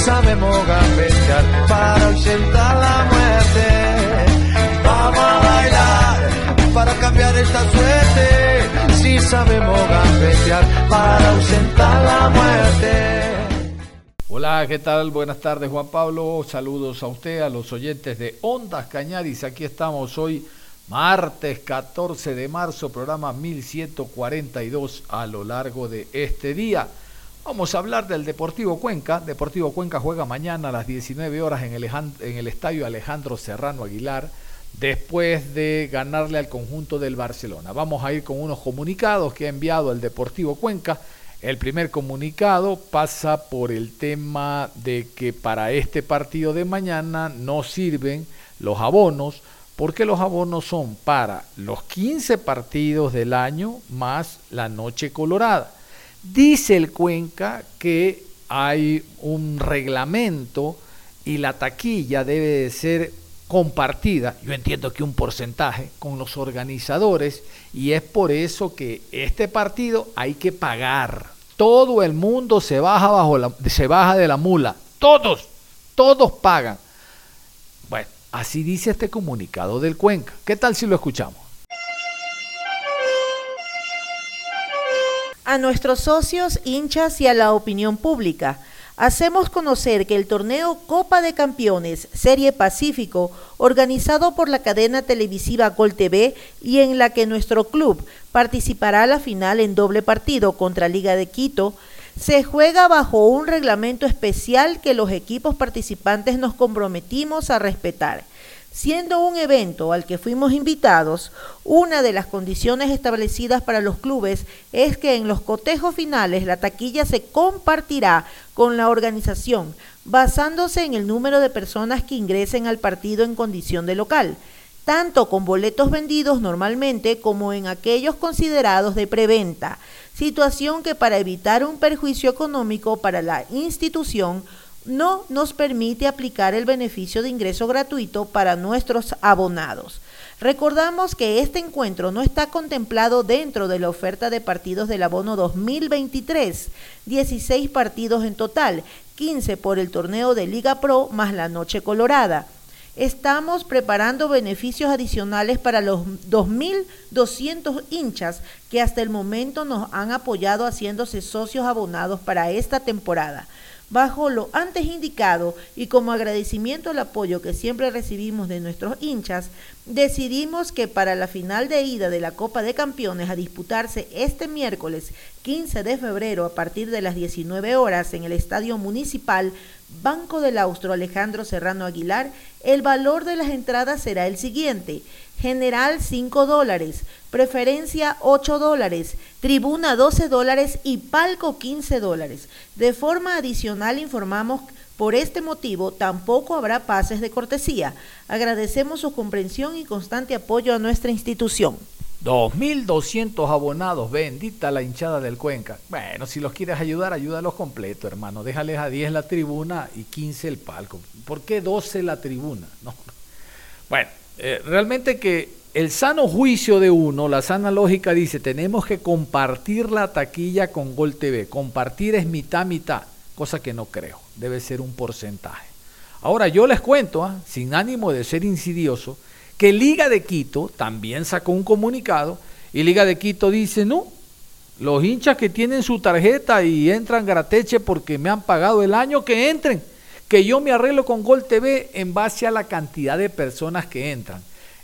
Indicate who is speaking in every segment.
Speaker 1: Sabemos gambetear para ausentar la muerte. Vamos a bailar para cambiar esta suerte. Si sabemos gambetear para ausentar la muerte.
Speaker 2: Hola, ¿qué tal? Buenas tardes, Juan Pablo. Saludos a usted, a los oyentes de Ondas Cañaris. Aquí estamos hoy, martes 14 de marzo, programa 1142 a lo largo de este día. Vamos a hablar del Deportivo Cuenca. Deportivo Cuenca juega mañana a las 19 horas en el, en el estadio Alejandro Serrano Aguilar después de ganarle al conjunto del Barcelona. Vamos a ir con unos comunicados que ha enviado el Deportivo Cuenca. El primer comunicado pasa por el tema de que para este partido de mañana no sirven los abonos porque los abonos son para los 15 partidos del año más la noche colorada. Dice el Cuenca que hay un reglamento y la taquilla debe de ser compartida, yo entiendo que un porcentaje, con los organizadores y es por eso que este partido hay que pagar. Todo el mundo se baja, bajo la, se baja de la mula. Todos, todos pagan. Bueno, así dice este comunicado del Cuenca. ¿Qué tal si lo escuchamos?
Speaker 3: A nuestros socios, hinchas y a la opinión pública. Hacemos conocer que el torneo Copa de Campeones Serie Pacífico, organizado por la cadena televisiva Gol TV y en la que nuestro club participará a la final en doble partido contra Liga de Quito, se juega bajo un reglamento especial que los equipos participantes nos comprometimos a respetar. Siendo un evento al que fuimos invitados, una de las condiciones establecidas para los clubes es que en los cotejos finales la taquilla se compartirá con la organización, basándose en el número de personas que ingresen al partido en condición de local, tanto con boletos vendidos normalmente como en aquellos considerados de preventa, situación que para evitar un perjuicio económico para la institución no nos permite aplicar el beneficio de ingreso gratuito para nuestros abonados. Recordamos que este encuentro no está contemplado dentro de la oferta de partidos del abono 2023, 16 partidos en total, 15 por el torneo de Liga Pro más la Noche Colorada. Estamos preparando beneficios adicionales para los 2.200 hinchas que hasta el momento nos han apoyado haciéndose socios abonados para esta temporada. Bajo lo antes indicado y como agradecimiento al apoyo que siempre recibimos de nuestros hinchas, decidimos que para la final de ida de la Copa de Campeones a disputarse este miércoles 15 de febrero a partir de las 19 horas en el Estadio Municipal Banco del Austro Alejandro Serrano Aguilar, el valor de las entradas será el siguiente. General 5 dólares, preferencia 8 dólares, tribuna 12 dólares y palco 15 dólares. De forma adicional informamos por este motivo tampoco habrá pases de cortesía. Agradecemos su comprensión y constante apoyo a nuestra institución.
Speaker 2: 2.200 abonados, bendita la hinchada del Cuenca. Bueno, si los quieres ayudar, ayúdalos completo, hermano. Déjales a 10 la tribuna y 15 el palco. ¿Por qué 12 la tribuna? No. Bueno, eh, realmente que el sano juicio de uno, la sana lógica dice, tenemos que compartir la taquilla con Gol TV. Compartir es mitad, mitad, cosa que no creo. Debe ser un porcentaje. Ahora, yo les cuento, ¿ah? sin ánimo de ser insidioso, que Liga de Quito también sacó un comunicado y Liga de Quito dice, no, los hinchas que tienen su tarjeta y entran grateche porque me han pagado el año, que entren, que yo me arreglo con Gol TV en base a la cantidad de personas que entran.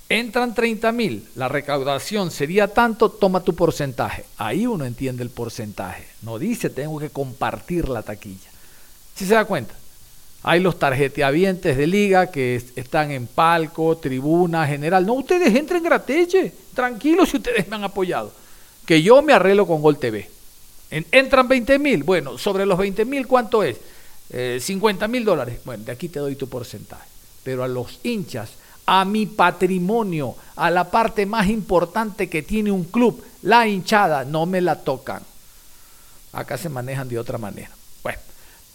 Speaker 2: Entran 30 mil, la recaudación sería tanto, toma tu porcentaje. Ahí uno entiende el porcentaje. No dice tengo que compartir la taquilla. ¿Sí se da cuenta? Hay los tarjeteavientes de liga que están en palco, tribuna, general. No, ustedes entren gratis, tranquilos si ustedes me han apoyado. Que yo me arreglo con Gol TV. entran 20 mil. Bueno, sobre los 20 mil, ¿cuánto es? 50 eh, mil dólares. Bueno, de aquí te doy tu porcentaje. Pero a los hinchas, a mi patrimonio, a la parte más importante que tiene un club, la hinchada, no me la tocan. Acá se manejan de otra manera.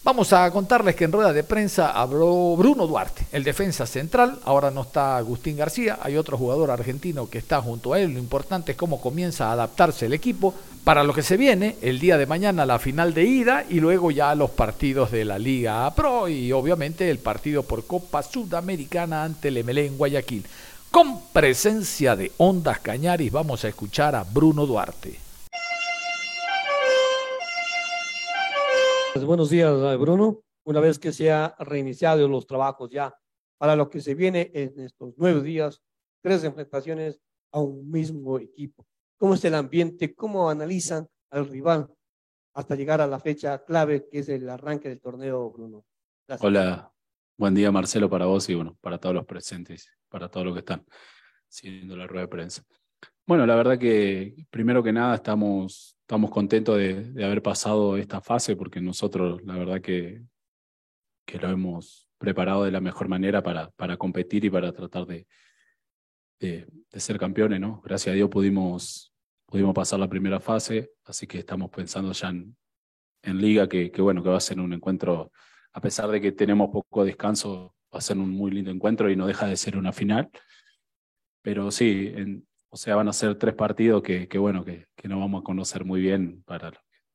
Speaker 2: Vamos a contarles que en rueda de prensa habló Bruno Duarte, el defensa central. Ahora no está Agustín García, hay otro jugador argentino que está junto a él. Lo importante es cómo comienza a adaptarse el equipo para lo que se viene, el día de mañana la final de ida y luego ya los partidos de la Liga Pro y obviamente el partido por Copa Sudamericana ante el MLE en Guayaquil. Con presencia de Ondas Cañaris vamos a escuchar a Bruno Duarte.
Speaker 4: Pues buenos días, Bruno. Una vez que se ha reiniciado los trabajos ya para lo que se viene en estos nueve días, tres enfrentaciones a un mismo equipo cómo es el ambiente, cómo analizan al rival hasta llegar a la fecha clave que es el arranque del torneo, Bruno.
Speaker 5: Hola, buen día Marcelo para vos y bueno, para todos los presentes, para todos los que están siguiendo la rueda de prensa. Bueno, la verdad que primero que nada estamos, estamos contentos de, de haber pasado esta fase porque nosotros la verdad que, que lo hemos preparado de la mejor manera para, para competir y para tratar de, de, de, ser campeones, ¿no? Gracias a Dios pudimos pudimos pasar la primera fase, así que estamos pensando ya en, en liga, que, que, bueno, que va a ser un encuentro, a pesar de que tenemos poco descanso, va a ser un muy lindo encuentro y no deja de ser una final. Pero sí, en, o sea, van a ser tres partidos que, que bueno, que, que no vamos a conocer muy bien, para,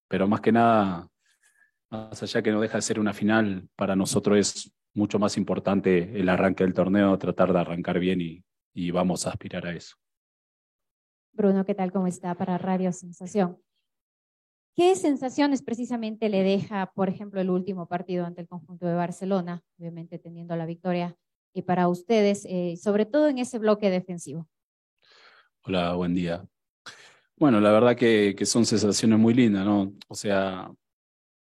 Speaker 5: pero más que nada, más allá que no deja de ser una final, para nosotros es mucho más importante el arranque del torneo, tratar de arrancar bien y, y vamos a aspirar a eso.
Speaker 6: Bruno, ¿qué tal? ¿Cómo está para Radio Sensación? ¿Qué sensaciones precisamente le deja, por ejemplo, el último partido ante el conjunto de Barcelona, obviamente teniendo la victoria, y para ustedes, eh, sobre todo en ese bloque defensivo?
Speaker 5: Hola, buen día. Bueno, la verdad que, son sensaciones muy lindas, ¿no? O sea,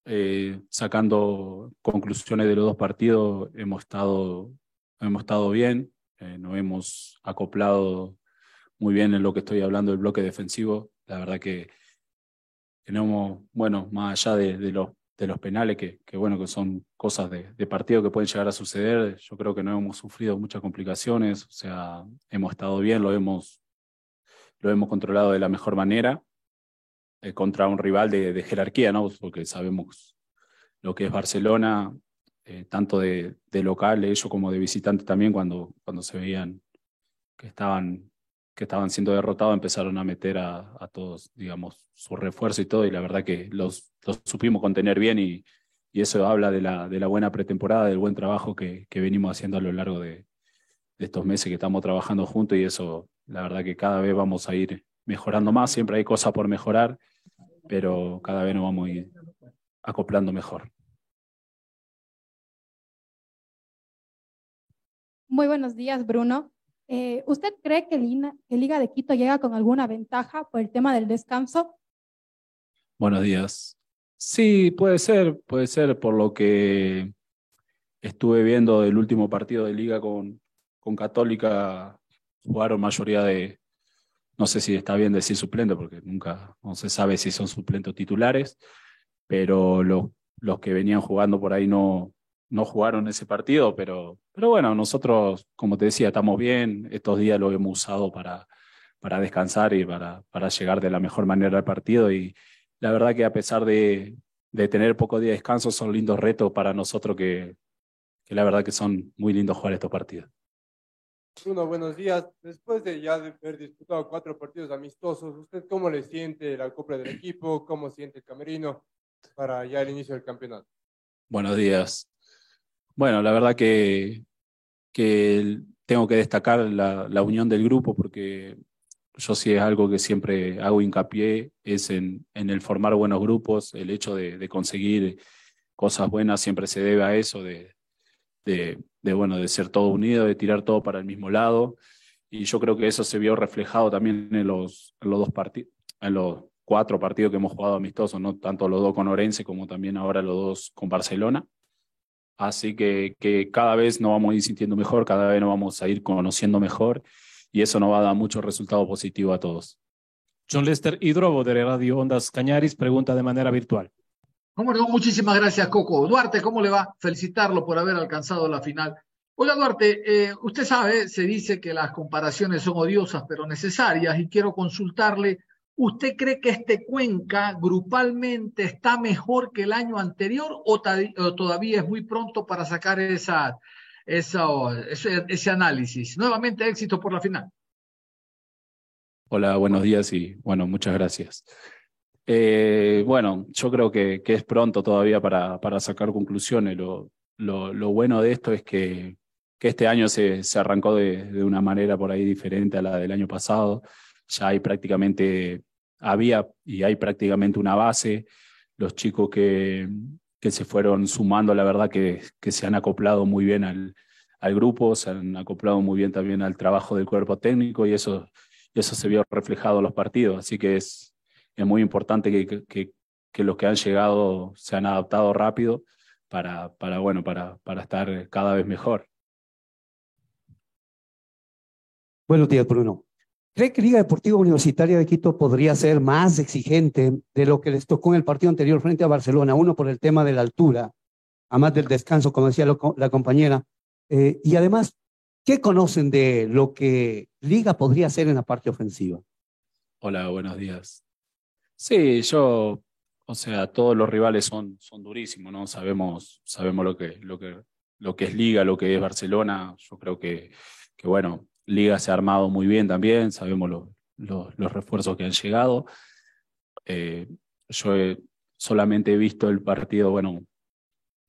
Speaker 5: eh, sacando conclusiones de los dos partidos, hemos estado, hemos estado bien, eh, nos hemos acoplado muy bien en lo que estoy hablando del bloque defensivo. La verdad que tenemos, bueno, más allá de, los, de los penales, que, que, bueno, que son cosas de, partido que pueden llegar a suceder, yo creo que no hemos sufrido muchas complicaciones, o sea, hemos estado bien, lo hemos, lo hemos controlado de la mejor manera eh, contra un rival de, jerarquía, ¿no? Porque sabemos lo que es Barcelona, eh, tanto de, de local, ellos como de visitante también, cuando, cuando se veían que estaban que estaban siendo derrotados empezaron a meter a, a, todos, digamos, su refuerzo y todo, y la verdad que los, los supimos contener bien y, y, eso habla de la, de la buena pretemporada, del buen trabajo que, que venimos haciendo a lo largo de, de, estos meses que estamos trabajando juntos y eso, la verdad que cada vez vamos a ir mejorando más, siempre hay cosas por mejorar, pero cada vez nos vamos a ir acoplando mejor.
Speaker 7: Muy buenos días, Bruno. Eh, ¿Usted cree que, Liga de Quito llega con alguna ventaja por el tema del descanso?
Speaker 5: Buenos días. Sí, puede ser, puede ser por lo que estuve viendo del último partido de liga con, con Católica, jugaron mayoría de, no sé si está bien decir suplente, porque nunca no se sabe si son suplentes o titulares, pero lo, los que venían jugando por ahí no, no jugaron ese partido, pero, pero bueno, nosotros, como te decía, estamos bien. Estos días lo hemos usado para, para descansar y para, para llegar de la mejor manera al partido. Y la verdad que a pesar de, de tener poco día de descanso, son lindos retos para nosotros que, que la verdad que son muy lindos jugar estos partidos.
Speaker 8: Bruno, buenos días. Después de ya haber disputado cuatro partidos amistosos, ¿usted cómo le siente la copla del equipo? ¿Cómo siente el camerino para ya el inicio del campeonato?
Speaker 5: Buenos días. Bueno, la verdad que, que tengo que destacar la, la, unión del grupo porque yo sí es algo que siempre hago hincapié, es en, en el formar buenos grupos, el hecho de, de, conseguir cosas buenas siempre se debe a eso, de, de, de, bueno, de ser todo unido, de tirar todo para el mismo lado. Y yo creo que eso se vio reflejado también en los, los dos partidos, en los cuatro partidos que hemos jugado amistosos, ¿no? tanto los dos con Orense como también ahora los dos con Barcelona Así que, que cada vez nos vamos a ir sintiendo mejor, cada vez nos vamos a ir conociendo mejor y eso nos va a dar mucho resultado positivo a todos.
Speaker 9: John Lester Hidrobo de Radio Ondas Cañaris pregunta de manera virtual.
Speaker 2: Muchísimas gracias, Coco. Duarte, ¿cómo le va? Felicitarlo por haber alcanzado la final. Oiga, Duarte, eh, usted sabe, se dice que las comparaciones son odiosas pero necesarias y quiero consultarle, ¿usted cree que este Cuenca grupalmente está mejor que el año anterior o, todavía es muy pronto para sacar esa, ese, ese análisis? Nuevamente, éxito por la final.
Speaker 5: Hola, buenos días y bueno, muchas gracias. Eh, bueno, yo creo que, es pronto todavía para, sacar conclusiones. Lo, bueno de esto es que, este año se, arrancó de, una manera por ahí diferente a la del año pasado. Ya hay prácticamente, había y hay prácticamente una base. Los chicos que, se fueron sumando, la verdad que, se han acoplado muy bien al, al grupo, se han acoplado muy bien también al trabajo del cuerpo técnico y eso, eso se vio reflejado en los partidos. Así que es, es muy importante que, que, que, los que han llegado se han adaptado rápido para, para, bueno, para, para estar cada vez mejor.
Speaker 4: Buenos días, Bruno. ¿Cree que Liga Deportiva Universitaria de Quito podría ser más exigente de lo que les tocó en el partido anterior frente a Barcelona? Uno, por el tema de la altura, además del descanso, como decía la compañera. Eh, y además, ¿qué conocen de lo que Liga podría hacer en la parte ofensiva?
Speaker 5: Hola, buenos días. Sí, yo, o sea, todos los rivales son, son durísimos, ¿no? Sabemos, sabemos lo que, lo que, lo que es Liga, lo que es Barcelona. Yo creo que, que bueno, Liga se ha armado muy bien también, sabemos lo, lo, los refuerzos que han llegado. Eh, yo he, solamente he visto el partido, bueno,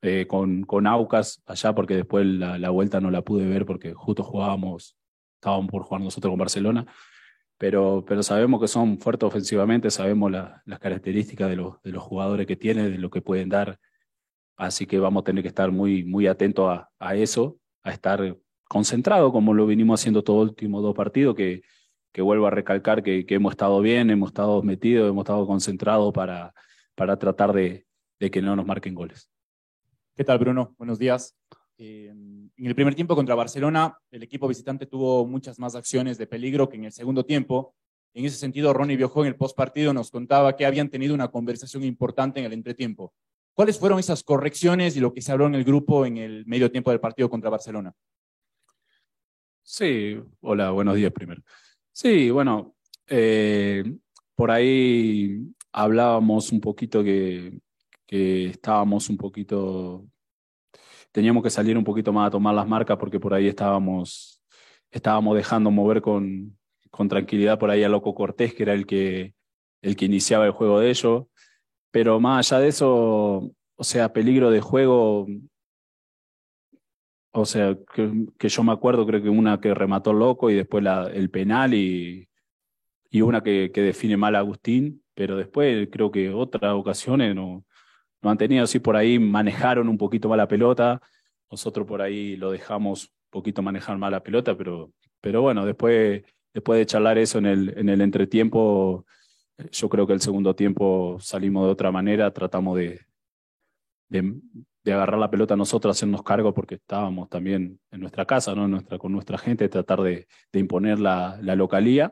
Speaker 5: eh, con, con Aucas allá, porque después la, la, vuelta no la pude ver porque justo jugábamos, estábamos por jugar nosotros con Barcelona pero, pero sabemos que son fuertes ofensivamente, sabemos la, las características de los, de los jugadores que tienen, de lo que pueden dar, así que vamos a tener que estar muy, muy atentos a, a eso, a estar concentrados como lo vinimos haciendo todos los últimos dos partidos, que, que vuelvo a recalcar que, que, hemos estado bien, hemos estado metidos, hemos estado concentrados para, para tratar de, de que no nos marquen goles.
Speaker 10: ¿Qué tal, Bruno? Buenos días. Eh, en el primer tiempo contra Barcelona, el equipo visitante tuvo muchas más acciones de peligro que en el segundo tiempo. En ese sentido, Ronnie Biojó en el postpartido nos contaba que habían tenido una conversación importante en el entretiempo. ¿Cuáles fueron esas correcciones y lo que se habló en el grupo en el medio tiempo del partido contra Barcelona?
Speaker 5: Sí, hola, buenos días primero. Sí, bueno, eh, por ahí hablábamos un poquito que, que estábamos un poquito teníamos que salir un poquito más a tomar las marcas porque por ahí estábamos, estábamos dejando mover con, con tranquilidad por ahí a Loco Cortés, que era el que, el que iniciaba el juego de ellos. Pero más allá de eso, o sea, peligro de juego, o sea, que, yo me acuerdo, creo que una que remató Loco y después la, el penal y, y una que, que define mal a Agustín, pero después creo que otras ocasiones no, no han tenido, sí por ahí manejaron un poquito mal la pelota, nosotros por ahí lo dejamos un poquito manejar mal la pelota, pero, pero bueno, después, después de charlar eso en el, en el entretiempo, yo creo que el segundo tiempo salimos de otra manera, tratamos de, de, de agarrar la pelota nosotros, hacernos cargo porque estábamos también en nuestra casa, ¿no? nuestra, con nuestra gente, tratar de, de imponer la, la, localía.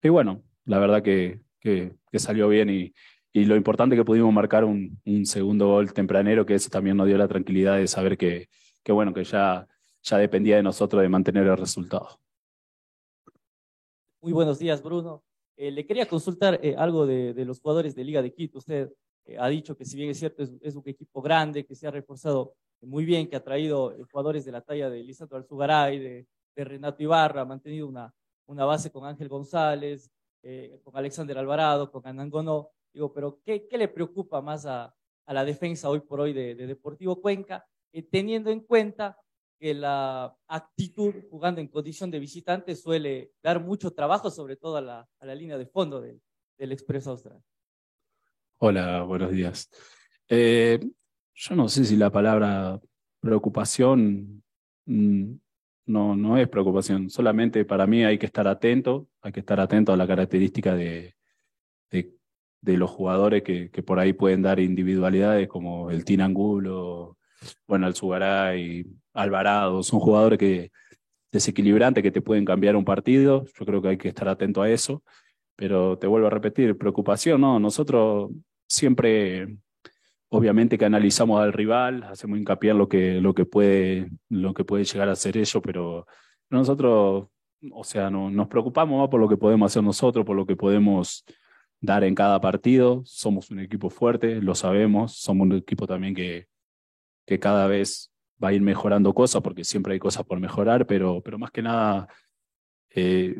Speaker 5: Y bueno, la verdad que, que salió bien y, y lo importante que pudimos marcar un, un, segundo gol tempranero, que eso también nos dio la tranquilidad de saber que, que bueno, que ya, ya dependía de nosotros de mantener el resultado.
Speaker 11: Muy buenos días, Bruno. Eh, le quería consultar eh, algo de, de, los jugadores de Liga de Quito. Usted eh, ha dicho que si bien es cierto, es, es, un equipo grande, que se ha reforzado muy bien, que ha traído eh, jugadores de la talla de Lisandro Alzugaray, de, de Renato Ibarra, ha mantenido una, una base con Ángel González, eh, con Alexander Alvarado, con Anangonó. Digo, pero ¿qué, qué le preocupa más a, a, la defensa hoy por hoy de, de Deportivo Cuenca, eh, teniendo en cuenta que la actitud jugando en condición de visitante suele dar mucho trabajo, sobre todo a la, a la línea de fondo del, del Expreso Austral?
Speaker 5: Hola, buenos días. Eh, yo no sé si la palabra preocupación mmm, no, no es preocupación, solamente para mí hay que estar atento, hay que estar atento a la característica de, de los jugadores que, que, por ahí pueden dar individualidades como el Tinangulo bueno, Alzugaray, Alvarado, son jugadores que desequilibrantes que te pueden cambiar un partido. Yo creo que hay que estar atento a eso. Pero te vuelvo a repetir, preocupación, ¿no? Nosotros siempre, obviamente que analizamos al rival, hacemos hincapié en lo que, lo que, puede, lo que puede llegar a ser ello, pero nosotros, o sea, no, nos preocupamos más por lo que podemos hacer nosotros, por lo que podemos dar en cada partido. Somos un equipo fuerte, lo sabemos, somos un equipo también que, que cada vez va a ir mejorando cosas, porque siempre hay cosas por mejorar, pero, pero más que nada eh,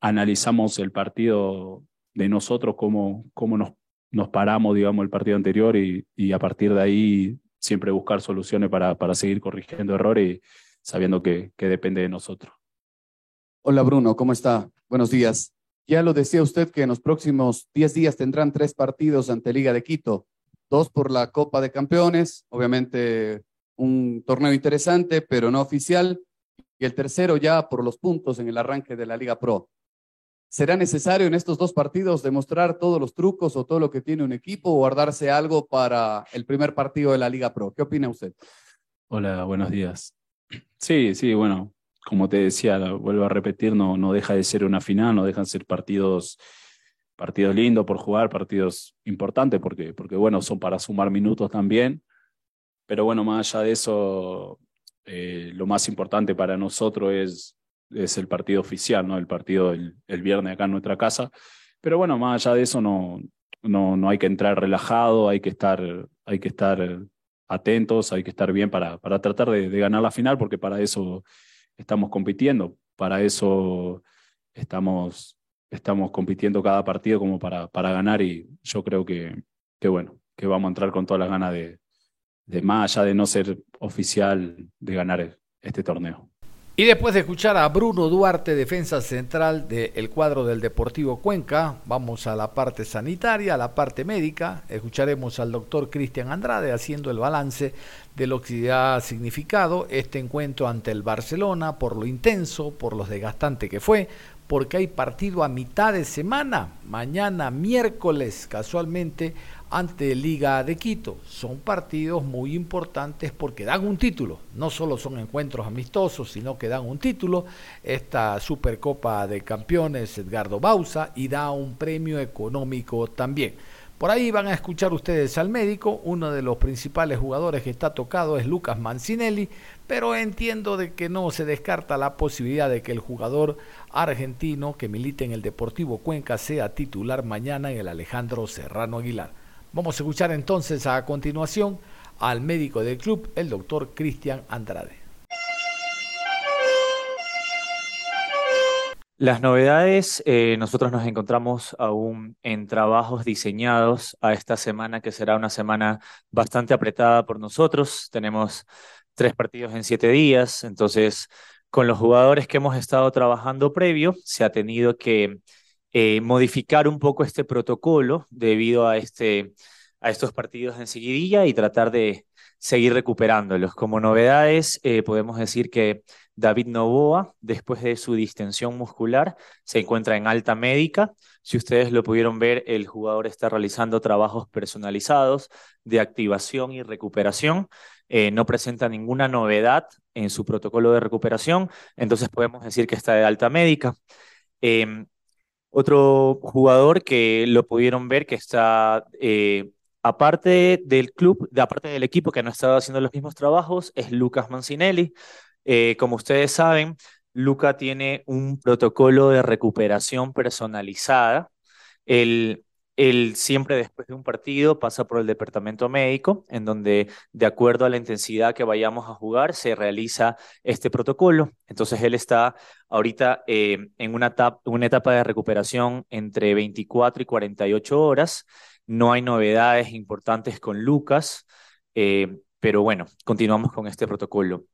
Speaker 5: analizamos el partido de nosotros, cómo, cómo nos, nos paramos, digamos, el partido anterior y, y a partir de ahí siempre buscar soluciones para, para seguir corrigiendo errores, sabiendo que, que depende de nosotros.
Speaker 12: Hola Bruno, ¿cómo está? Buenos días. Ya lo decía usted que en los próximos 10 días tendrán tres partidos ante Liga de Quito, dos por la Copa de Campeones, obviamente un torneo interesante, pero no oficial, y el tercero ya por los puntos en el arranque de la Liga Pro. ¿Será necesario en estos dos partidos demostrar todos los trucos o todo lo que tiene un equipo o guardarse algo para el primer partido de la Liga Pro? ¿Qué opina usted?
Speaker 5: Hola, buenos días. Sí, sí, bueno, como te decía, vuelvo a repetir, no, no deja de ser una final, no dejan de ser partidos, partidos lindos por jugar, partidos importantes, porque, porque bueno, son para sumar minutos también. Pero bueno, más allá de eso, eh, lo más importante para nosotros es es el partido oficial, ¿no? El partido el, el, viernes acá en nuestra casa. Pero bueno, más allá de eso, no, no, no hay que entrar relajado, hay que estar, hay que estar atentos, hay que estar bien para, para tratar de, de ganar la final, porque para eso estamos compitiendo, para eso estamos, estamos compitiendo cada partido como para, para ganar y yo creo que, que, bueno, que vamos a entrar con todas las ganas de, de más allá de no ser oficial, de ganar este torneo.
Speaker 2: Y después de escuchar a Bruno Duarte, defensa central del cuadro del Deportivo Cuenca, vamos a la parte sanitaria, a la parte médica. Escucharemos al doctor Cristian Andrade haciendo el balance de lo que ha significado este encuentro ante el Barcelona, por lo intenso, por lo desgastante que fue, porque hay partido a mitad de semana, mañana miércoles casualmente ante Liga de Quito. Son partidos muy importantes porque dan un título. No solo son encuentros amistosos, sino que dan un título. Esta Supercopa de Campeones Edgardo Bausa y da un premio económico también. Por ahí van a escuchar ustedes al médico, uno de los principales jugadores que está tocado es Lucas Mancinelli, pero entiendo de que no se descarta la posibilidad de que el jugador argentino que milite en el Deportivo Cuenca sea titular mañana en el Alejandro Serrano Aguilar. Vamos a escuchar entonces a continuación al médico del club, el doctor Cristian Andrade.
Speaker 13: Las novedades, eh, nosotros nos encontramos aún en trabajos diseñados a esta semana, que será una semana bastante apretada por nosotros. Tenemos tres partidos en siete días, entonces con los jugadores que hemos estado trabajando previo, se ha tenido que eh, modificar un poco este protocolo debido a, este, a estos partidos en seguidilla y tratar de seguir recuperándolos. Como novedades, eh, podemos decir que David Novoa, después de su distensión muscular, se encuentra en alta médica. Si ustedes lo pudieron ver, el jugador está realizando trabajos personalizados de activación y recuperación. Eh, no presenta ninguna novedad en su protocolo de recuperación, entonces podemos decir que está de alta médica. Em, otro jugador que lo pudieron ver que está, eh, aparte del club, de, aparte del equipo que no estado haciendo los mismos trabajos, es Lucas Mancinelli. Eh, como ustedes saben, Luca tiene un protocolo de recuperación personalizada. El, él siempre después de un partido pasa por el departamento médico, en donde de acuerdo a la intensidad que vayamos a jugar se realiza este protocolo. Entonces él está ahorita eh, en una etapa, de recuperación entre 24 y 48 horas. No hay novedades importantes con Lucas, eh, pero bueno, continuamos con este protocolo.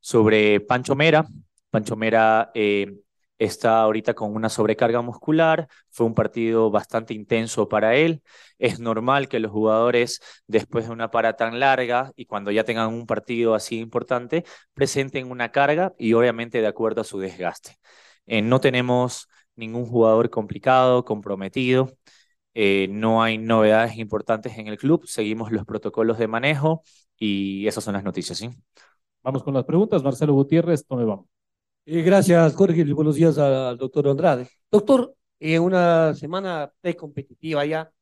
Speaker 13: Sobre Pancho Mera, Pancho Mera eh, está ahorita con una sobrecarga muscular, fue un partido bastante intenso para él. Es normal que los jugadores, después de una para tan larga y cuando ya tengan un partido así importante, presenten una carga y obviamente de acuerdo a su desgaste. Eh, no tenemos ningún jugador complicado, comprometido. eh, no hay novedades importantes en el club, seguimos los protocolos de manejo y esas son las noticias, ¿sí?
Speaker 9: Vamos con las preguntas. Marcelo Gutiérrez, tome vamos.
Speaker 4: Eh, gracias, Jorge, y buenos días al doctor Andrade. Doctor, en una semana competitiva ya,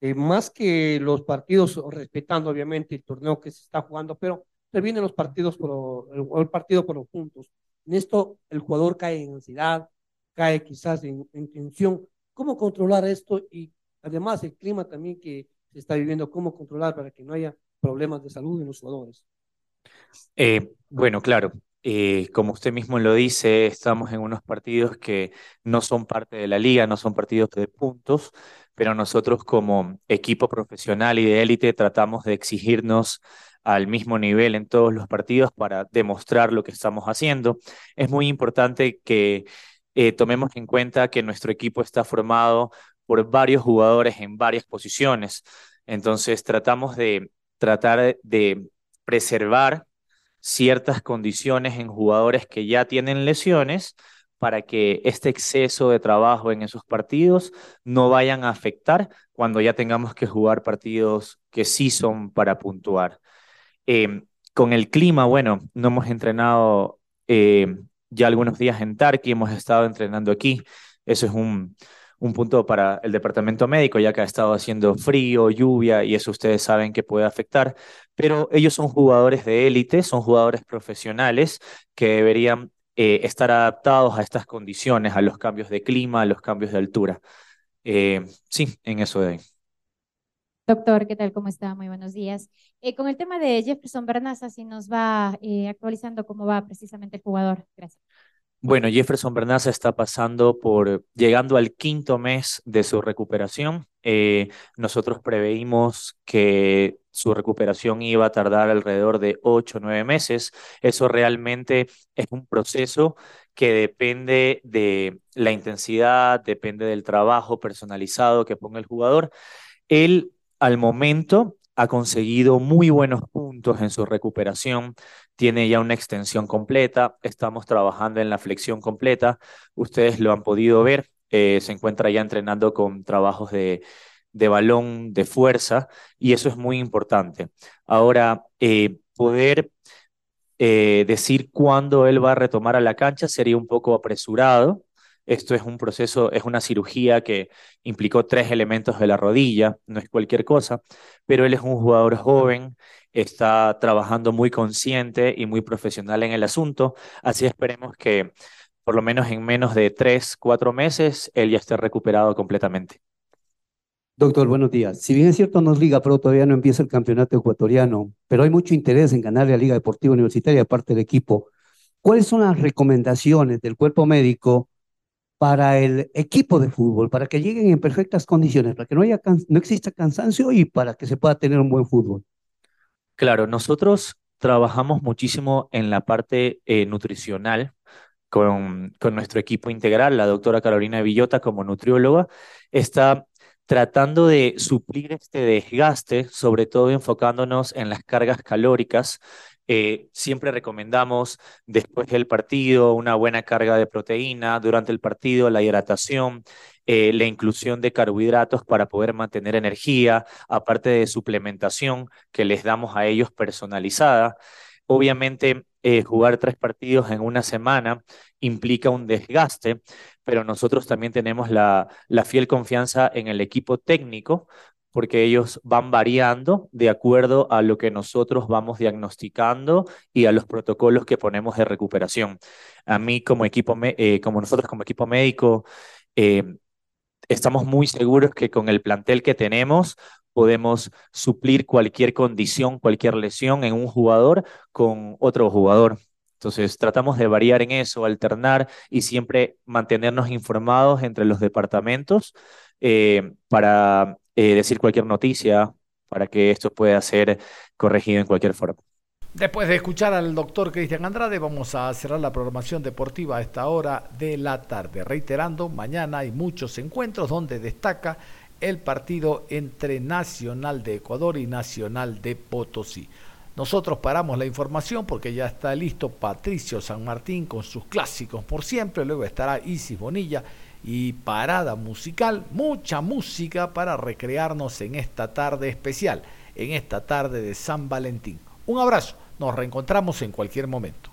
Speaker 4: eh, más que los partidos, respetando obviamente el torneo que se está jugando, pero vienen los partidos por el, el partido por los puntos. En esto el jugador cae en ansiedad, cae quizás en, en tensión. ¿Cómo controlar esto? Y además el clima también que se está viviendo, ¿cómo controlar para que no haya problemas de salud en los jugadores?
Speaker 13: Eh, bueno, claro. Eh, como usted mismo lo dice, estamos en unos partidos que no son parte de la liga, no son partidos de puntos, pero nosotros como equipo profesional y de élite tratamos de exigirnos al mismo nivel en todos los partidos para demostrar lo que estamos haciendo. Es muy importante que eh, tomemos en cuenta que nuestro equipo está formado por varios jugadores en varias posiciones. Entonces tratamos de tratar de preservar ciertas condiciones en jugadores que ya tienen lesiones para que este exceso de trabajo en esos partidos no vayan a afectar cuando ya tengamos que jugar partidos que sí son para puntuar. Em, con el clima, bueno, no hemos entrenado eh, ya algunos días en Tarqui, hemos estado entrenando aquí. Eso es un, un punto para el departamento médico, ya que ha estado haciendo frío, lluvia, y eso ustedes saben que puede afectar, pero ellos son jugadores de élite, son jugadores profesionales que deberían eh, estar adaptados a estas condiciones, a los cambios de clima, a los cambios de altura. Eh, sí, en eso de ahí.
Speaker 6: Doctor, ¿qué tal? ¿Cómo está? Muy buenos días. Eh, con el tema de Jefferson Bernaza, si nos va actualizando cómo va precisamente el jugador. Gracias.
Speaker 13: Bueno, Jefferson Bernaza está pasando por, llegando al quinto mes de su recuperación. Eh, nosotros preveímos que su recuperación iba a tardar alrededor de ocho o nueve meses. Eso realmente es un proceso que depende de la intensidad, depende del trabajo personalizado que ponga el jugador. Él, al momento, ha conseguido muy buenos puntos en su recuperación, tiene ya una extensión completa, estamos trabajando en la flexión completa, ustedes lo han podido ver, eh, se encuentra ya entrenando con trabajos de, de, balón, de fuerza, y eso es muy importante. Ahora, eh, poder eh, decir cuándo él va a retomar a la cancha sería un poco apresurado, esto es un proceso, es una cirugía que implicó tres elementos de la rodilla, no es cualquier cosa, pero él es un jugador joven, está trabajando muy consciente y muy profesional en el asunto, así esperemos que por lo menos en menos de tres, cuatro meses él ya esté recuperado completamente.
Speaker 14: Doctor, buenos días. Si bien es cierto, no es Liga pero todavía no empieza el campeonato ecuatoriano, pero hay mucho interés en ganar la Liga Deportiva Universitaria, aparte del equipo. ¿Cuáles son las recomendaciones del cuerpo médico para el equipo de fútbol, para que lleguen en perfectas condiciones, para que no, haya no exista cansancio y para que se pueda tener un buen fútbol.
Speaker 13: Claro, nosotros trabajamos muchísimo en la parte eh, nutricional con, con nuestro equipo integral. La doctora Carolina Villota, como nutrióloga, está tratando de suplir este desgaste, sobre todo enfocándonos en las cargas calóricas eh, siempre recomendamos después del partido una buena carga de proteína, durante el partido la hidratación, eh, la inclusión de carbohidratos para poder mantener energía, aparte de suplementación que les damos a ellos personalizada. Obviamente, eh, jugar tres partidos en una semana implica un desgaste, pero nosotros también tenemos la, la fiel confianza en el equipo técnico porque ellos van variando de acuerdo a lo que nosotros vamos diagnosticando y a los protocolos que ponemos de recuperación. A mí como equipo, eh, como nosotros como equipo médico, eh, estamos muy seguros que con el plantel que tenemos podemos suplir cualquier condición, cualquier lesión en un jugador con otro jugador. Entonces, tratamos de variar en eso, alternar y siempre mantenernos informados entre los departamentos eh, para eh, decir cualquier noticia para que esto pueda ser corregido en cualquier forma.
Speaker 2: Después de escuchar al doctor Cristian Andrade, vamos a cerrar la programación deportiva a esta hora de la tarde. Reiterando, mañana hay muchos encuentros donde destaca el partido entre Nacional de Ecuador y Nacional de Potosí. Nosotros paramos la información porque ya está listo Patricio San Martín con sus clásicos por siempre. Luego estará Isis Bonilla y parada musical, mucha música para recrearnos en esta tarde especial, en esta tarde de San Valentín. Un abrazo, nos reencontramos en cualquier momento.